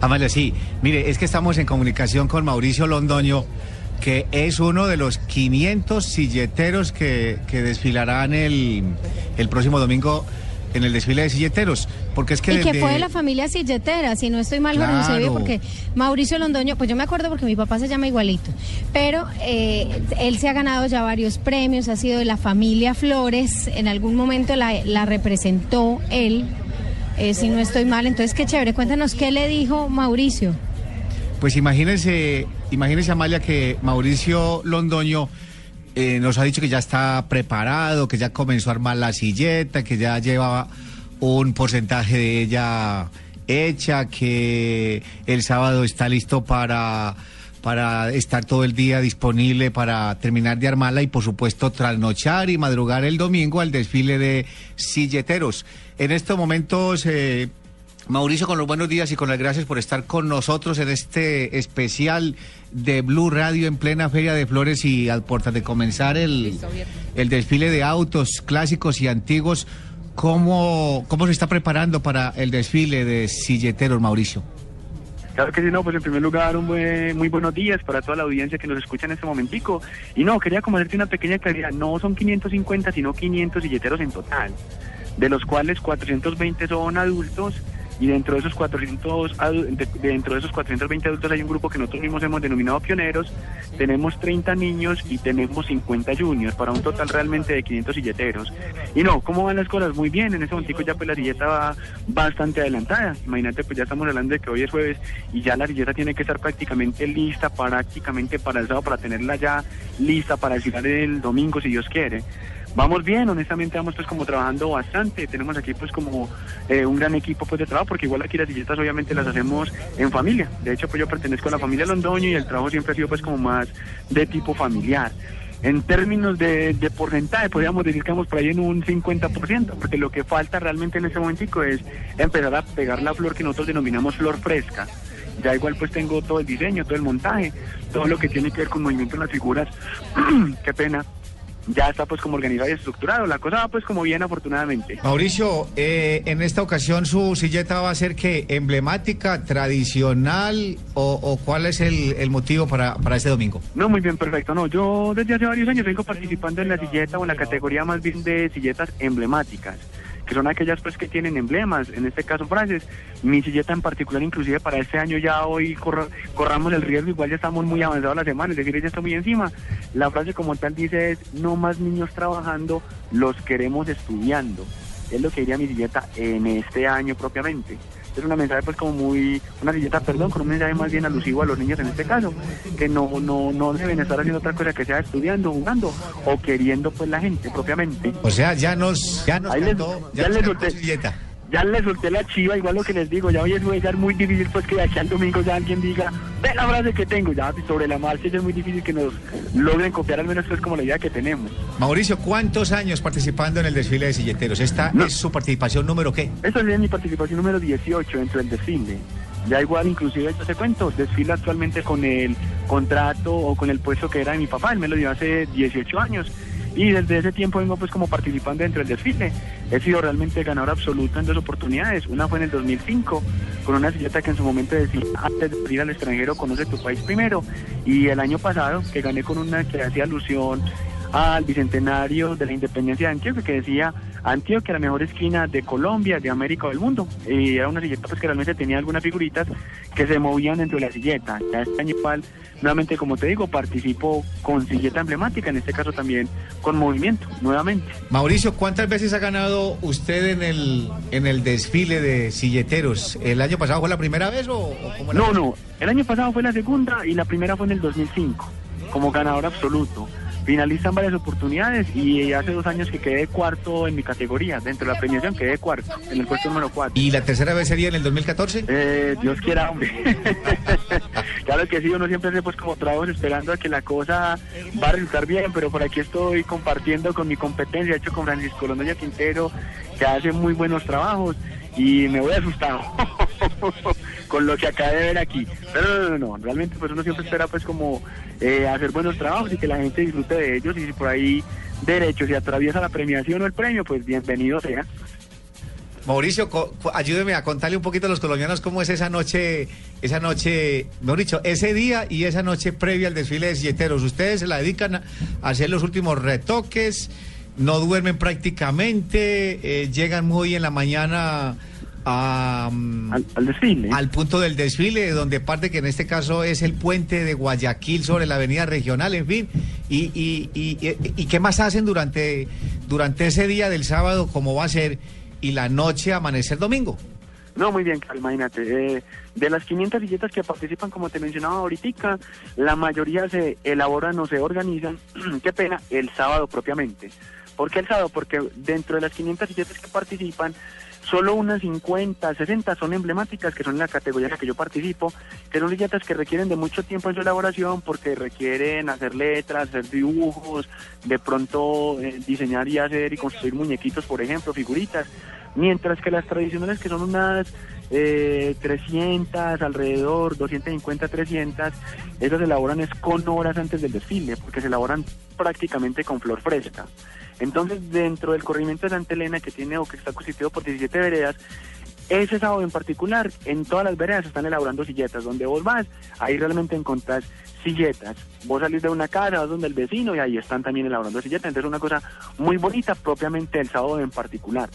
Amalia, sí. Mire, es que estamos en comunicación con Mauricio Londoño, que es uno de los 500 silleteros que, que desfilarán el, el próximo domingo en el desfile de silleteros. Porque es que Y que fue de la familia silletera, si no estoy mal Claro. Jorge porque Mauricio Londoño, pues yo me acuerdo porque mi papá se llama igualito, pero eh, él se ha ganado ya varios premios, ha sido de la familia Flores, en algún momento la, la representó él, eh, si no estoy mal, entonces qué chévere, cuéntanos qué le dijo Mauricio. Pues imagínense, imagínense Amalia que Mauricio Londoño eh, nos ha dicho que ya está preparado, que ya comenzó a armar la silleta, que ya lleva un porcentaje de ella hecha, que el sábado está listo para para estar todo el día disponible para terminar de armarla y por supuesto trasnochar y madrugar el domingo al desfile de silleteros. En estos momentos eh, Mauricio, con los buenos días y con las gracias por estar con nosotros en este especial de Blue Radio en plena Feria de Flores y al puertas de comenzar el, el desfile de autos clásicos y antiguos. ¿Cómo, ¿Cómo se está preparando para el desfile de silleteros, Mauricio? Claro que sí, no, pues en primer lugar, un buen- muy buenos días para toda la audiencia que nos escucha en este momentico. Y no, quería como hacerte una pequeña claridad, no son 550, sino 500 silleteros en total, de los cuales 420 son adultos y dentro de esos 400 adu- de- dentro de esos 420 adultos hay un grupo que nosotros mismos hemos denominado pioneros, tenemos 30 niños y tenemos 50 juniors para un total realmente de 500 silleteros. Y no, ¿cómo van las cosas? Muy bien, en ese momentico ya pues la silleta va bastante adelantada. Imagínate, pues ya estamos hablando de que hoy es jueves y ya la silleta tiene que estar prácticamente lista, prácticamente para el sábado, para tenerla ya lista para desfilar el domingo si Dios quiere. Vamos bien, honestamente vamos pues como trabajando bastante, tenemos aquí pues como eh, un gran equipo pues de trabajo, porque igual aquí las silletas obviamente las hacemos en familia, de hecho pues yo pertenezco a la familia Londoño y el trabajo siempre ha sido pues como más de tipo familiar. En términos de, de porcentaje, podríamos decir que vamos por ahí en un 50%, porque lo que falta realmente en este momentico es empezar a pegar la flor que nosotros denominamos flor fresca. Ya igual pues tengo todo el diseño, todo el montaje, todo lo que tiene que ver con movimiento en las figuras. Qué pena. Ya está pues como organizado y estructurado. La cosa va pues como bien afortunadamente. Mauricio, eh, en esta ocasión su silleta va a ser que emblemática, tradicional o, o cuál es el, el motivo para, para este domingo? No, muy bien, perfecto. No, yo desde hace varios años vengo participando en la silleta o en la categoría más bien de silletas emblemáticas, que son aquellas pues que tienen emblemas, en este caso frases. Mi silleta en particular, inclusive para este año ya hoy corra- corramos el riesgo, igual ya estamos muy avanzados la semana, es decir, ya está muy encima. La frase como tal dice es, no más niños trabajando, los queremos estudiando. Es lo que diría mi silleta en este año propiamente. Es una mensaje pues como muy, una silleta, perdón, con un mensaje más bien alusivo a los niños en este caso, que no, no, no deben estar haciendo otra cosa que sea estudiando, jugando o queriendo pues la gente propiamente. O sea, ya nos, ya nos Ahí les- cantó, ya nos les. Ya le solté la chiva, igual lo que les digo, ya hoy es ya es muy difícil pues que de aquí al domingo ya alguien diga, ve la frase que tengo, ya sobre la marcha ya es muy difícil que nos logren copiar al menos pues como la idea que tenemos. Mauricio, ¿cuántos años participando en el desfile de silleteros? ¿Esta No. es su participación número qué? Esta es mi participación número 18 dentro del desfile. Ya igual, inclusive, yo te cuento, desfilo actualmente con el contrato o con el puesto que era de mi papá, él me lo dio hace 18 años. Y desde ese tiempo vengo pues como participando dentro del desfile. He sido realmente ganador absoluto en dos oportunidades. Una fue en el 2005, con una silleta que en su momento decía, antes de ir al extranjero, conoce tu país primero. Y el año pasado, que gané con una que hacía alusión al bicentenario de la independencia de Antioquia, que decía Antioquia, la mejor esquina de Colombia, de América o del mundo. Y era una silleta pues que realmente tenía algunas figuritas que se movían dentro de la silleta. Ya este año igual, nuevamente como te digo, participo con silleta emblemática, en este caso también con movimiento, nuevamente. Mauricio, ¿cuántas veces ha ganado usted en el, en el desfile de silleteros? ¿El año pasado fue la primera vez o, o cómo No, no, el año pasado fue la segunda y la primera fue en el 2005, como ganador absoluto. Finalista en varias oportunidades y hace dos años que quedé cuarto en mi categoría. Dentro de la premiación quedé cuarto, en el puesto número cuatro. ¿Y la tercera vez sería en el 2014? Eh, Dios quiera, hombre. claro que sí, uno siempre hace pues como trabajos esperando a que la cosa va a resultar bien, pero por aquí estoy compartiendo con mi competencia, hecho con Francisco Londoña Quintero, que hace muy buenos trabajos y me voy asustado con lo que acabé de ver aquí. Pero no, no, no, realmente pues uno siempre espera pues como eh, hacer buenos trabajos y que la gente disfrute de ellos y si por ahí derecho se atraviesa la premiación o el premio, pues bienvenido sea. Mauricio, ayúdeme a contarle un poquito a los colombianos cómo es esa noche, esa noche, mejor dicho, ese día y esa noche previa al desfile de silleteros. Ustedes se la dedican a hacer los últimos retoques, no duermen prácticamente, eh, llegan muy en la mañana a, Al, al desfile. al punto del desfile, donde parte que en este caso es el puente de Guayaquil sobre la avenida regional, en fin. ¿Y, y, y, y- y qué más hacen durante, durante ese día del sábado, como va a ser, y la noche amanecer domingo? No, muy bien, imagínate. eh, de las 500 silletas que participan, como te mencionaba ahorita, la mayoría se elaboran o se organizan, qué pena, el sábado propiamente. ¿Por qué el sábado? Porque dentro de las 500 silletas que participan, solo unas 50, 60 son emblemáticas, que son la categoría en la que yo participo, que son silletas que requieren de mucho tiempo en su elaboración porque requieren hacer letras, hacer dibujos, de pronto eh, diseñar y hacer y construir muñequitos, por ejemplo, figuritas. Mientras que las tradicionales, que son unas eh, 300, alrededor, 250, 300, esas se elaboran es con horas antes del desfile, porque se elaboran prácticamente con flor fresca. Entonces, dentro del corrimiento de Santa Elena, que tiene o que está constituido por 17 veredas, ese sábado en particular, en todas las veredas están elaborando silletas. Donde vos vas, ahí realmente encontrás silletas. Vos salís de una casa, vas donde el vecino y ahí están también elaborando silletas. Entonces, una cosa muy bonita propiamente el sábado en particular.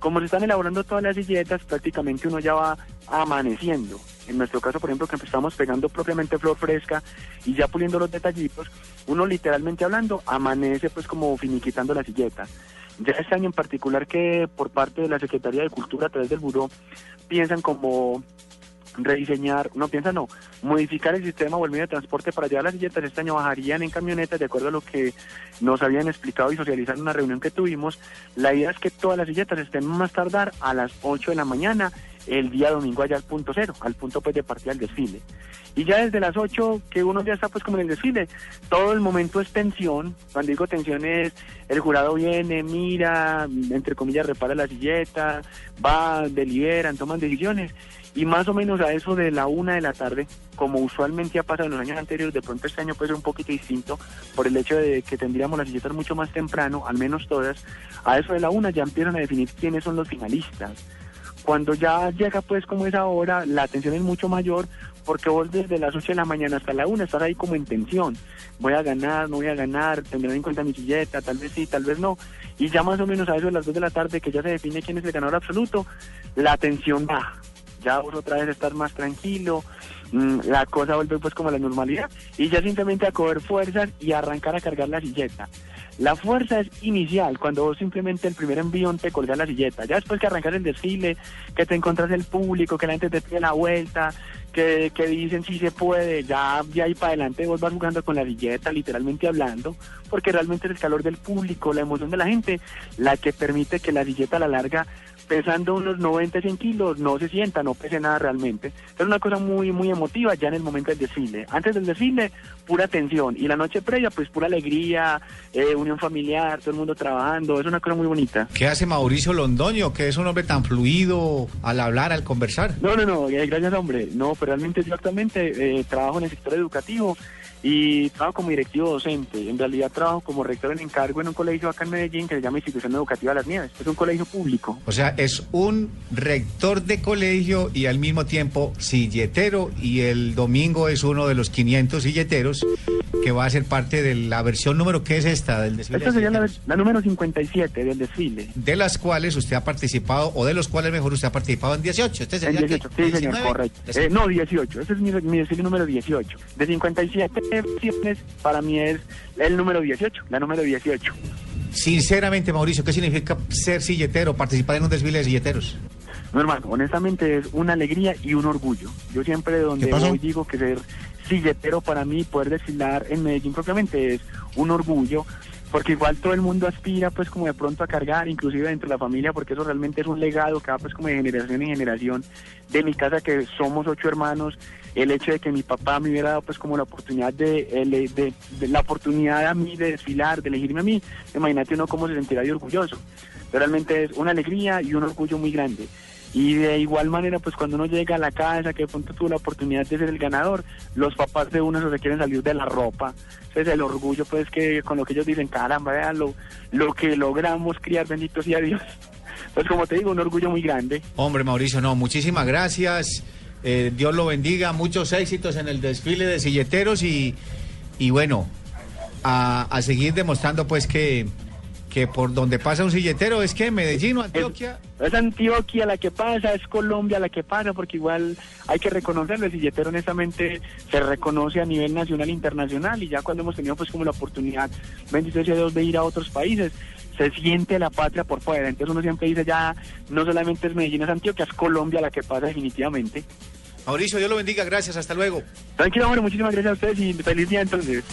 Como se están elaborando todas las silletas, prácticamente uno ya va amaneciendo. En nuestro caso, por ejemplo, que estamos pegando propiamente flor fresca y ya puliendo los detallitos, uno literalmente hablando amanece pues como finiquitando la silleta. Ya este año en particular que por parte de la Secretaría de Cultura a través del Buró piensan como rediseñar, no piensan no, modificar el sistema o el medio de transporte para llevar las silletas. Este año bajarían en camionetas de acuerdo a lo que nos habían explicado y socializar en una reunión que tuvimos. La idea es que todas las silletas estén más tardar a las 8 de la mañana el día domingo allá al punto cero, al punto pues de partida del desfile. Y ya desde las 8 que uno ya está pues como en el desfile, todo el momento es tensión, cuando digo tensión es el jurado viene, mira, entre comillas repara la silleta, va, deliberan, toman decisiones y más o menos a eso de la una de la tarde, como usualmente ha pasado en los años anteriores, de pronto este año puede ser un poquito distinto por el hecho de que tendríamos las silletas mucho más temprano, al menos todas, a eso de la una ya empiezan a definir quiénes son los finalistas. Cuando ya llega pues como esa hora, la atención es mucho mayor porque vos desde las 8 de la mañana hasta la 1 estás ahí como en tensión. Voy a ganar, no voy a ganar, tendré en cuenta mi silleta, tal vez sí, tal vez no. Y ya más o menos a eso de las 2 de la tarde, que ya se define quién es el ganador absoluto, la tensión baja. Ya vos otra vez estás más tranquilo, mm, la cosa vuelve pues como a la normalidad y ya simplemente a coger fuerzas y arrancar a cargar la silleta. La fuerza es inicial, cuando vos simplemente el primer envión te colgas la silleta. Ya después que arrancas el desfile, que te encontrás el público, que la gente te pide la vuelta, que, que dicen si se puede, ya de ahí para adelante vos vas jugando con la silleta, literalmente hablando, porque realmente es el calor del público, la emoción de la gente, la que permite que la silleta a la larga, pesando unos 90, 100 kilos, no se sienta, no pese nada realmente. Es una cosa muy, muy emotiva ya en el momento del desfile. Antes del desfile, pura tensión, y la noche previa, pues pura alegría, eh, unión familiar, todo el mundo trabajando, es una cosa muy bonita. ¿Qué hace Mauricio Londoño, que es un hombre tan fluido al hablar, al conversar? No, no, no, eh, gracias hombre. No, pero realmente yo actualmente eh, trabajo en el sector educativo y trabajo como directivo docente. En realidad trabajo como rector en encargo en un colegio acá en Medellín que se llama Institución Educativa Las Nieves. Es un colegio público. O sea, es un rector de colegio y al mismo tiempo silletero y el domingo es uno de los 500 silleteros que va a ser parte de la versión número que es esta del desfile. Esta sería la, la número 57 del desfile. de las cuales usted ha participado o de los cuales mejor usted ha participado en 18. Este En sería 18, ¿qué? sí señor, 19. correcto. Eh, no, 18, ese es mi, mi desfile número 18. De 57 versiones, para mí es el número 18, la número 18. Sinceramente, Mauricio, ¿qué significa ser silletero, participar en un desfile de silleteros? No, hermano, honestamente es una alegría y un orgullo. Yo siempre donde voy digo que ser silletero para mí, poder desfilar en Medellín propiamente es un orgullo, porque igual todo el mundo aspira pues como de pronto a cargar, inclusive dentro de la familia, porque eso realmente es un legado que va pues como de generación en generación. De mi casa que somos ocho hermanos, el hecho de que mi papá me hubiera dado pues como la oportunidad de, ele- de, de la oportunidad a mí de desfilar, de elegirme a mí, imagínate uno cómo se sentirá de orgulloso. Realmente es una alegría y un orgullo muy grande. Y de igual manera, pues cuando uno llega a la casa, que de pronto tuvo la oportunidad de ser el ganador, los papás de uno se quieren salir de la ropa. Entonces el orgullo, pues que con lo que ellos dicen, caramba, vean lo, lo que logramos criar, bendito sea Dios. Pues como te digo, un orgullo muy grande. Hombre, Mauricio, no, muchísimas gracias. Eh, Dios lo bendiga, muchos éxitos en el desfile de silleteros y, y bueno, a, a seguir demostrando pues que, que por donde pasa un silletero es que Medellín o Antioquia. Es Antioquia la que pasa, es Colombia la que pasa, porque igual hay que reconocerlo, el silletero honestamente se reconoce a nivel nacional e internacional y ya cuando hemos tenido pues como la oportunidad, bendito sea Dios, de ir a otros países, se siente la patria por fuera, entonces uno siempre dice ya, no solamente es Medellín, es Antioquia, es Colombia la que pasa definitivamente. Mauricio, Dios lo bendiga, gracias, hasta luego. Tranquilo, hombre, muchísimas gracias a ustedes y feliz día entonces.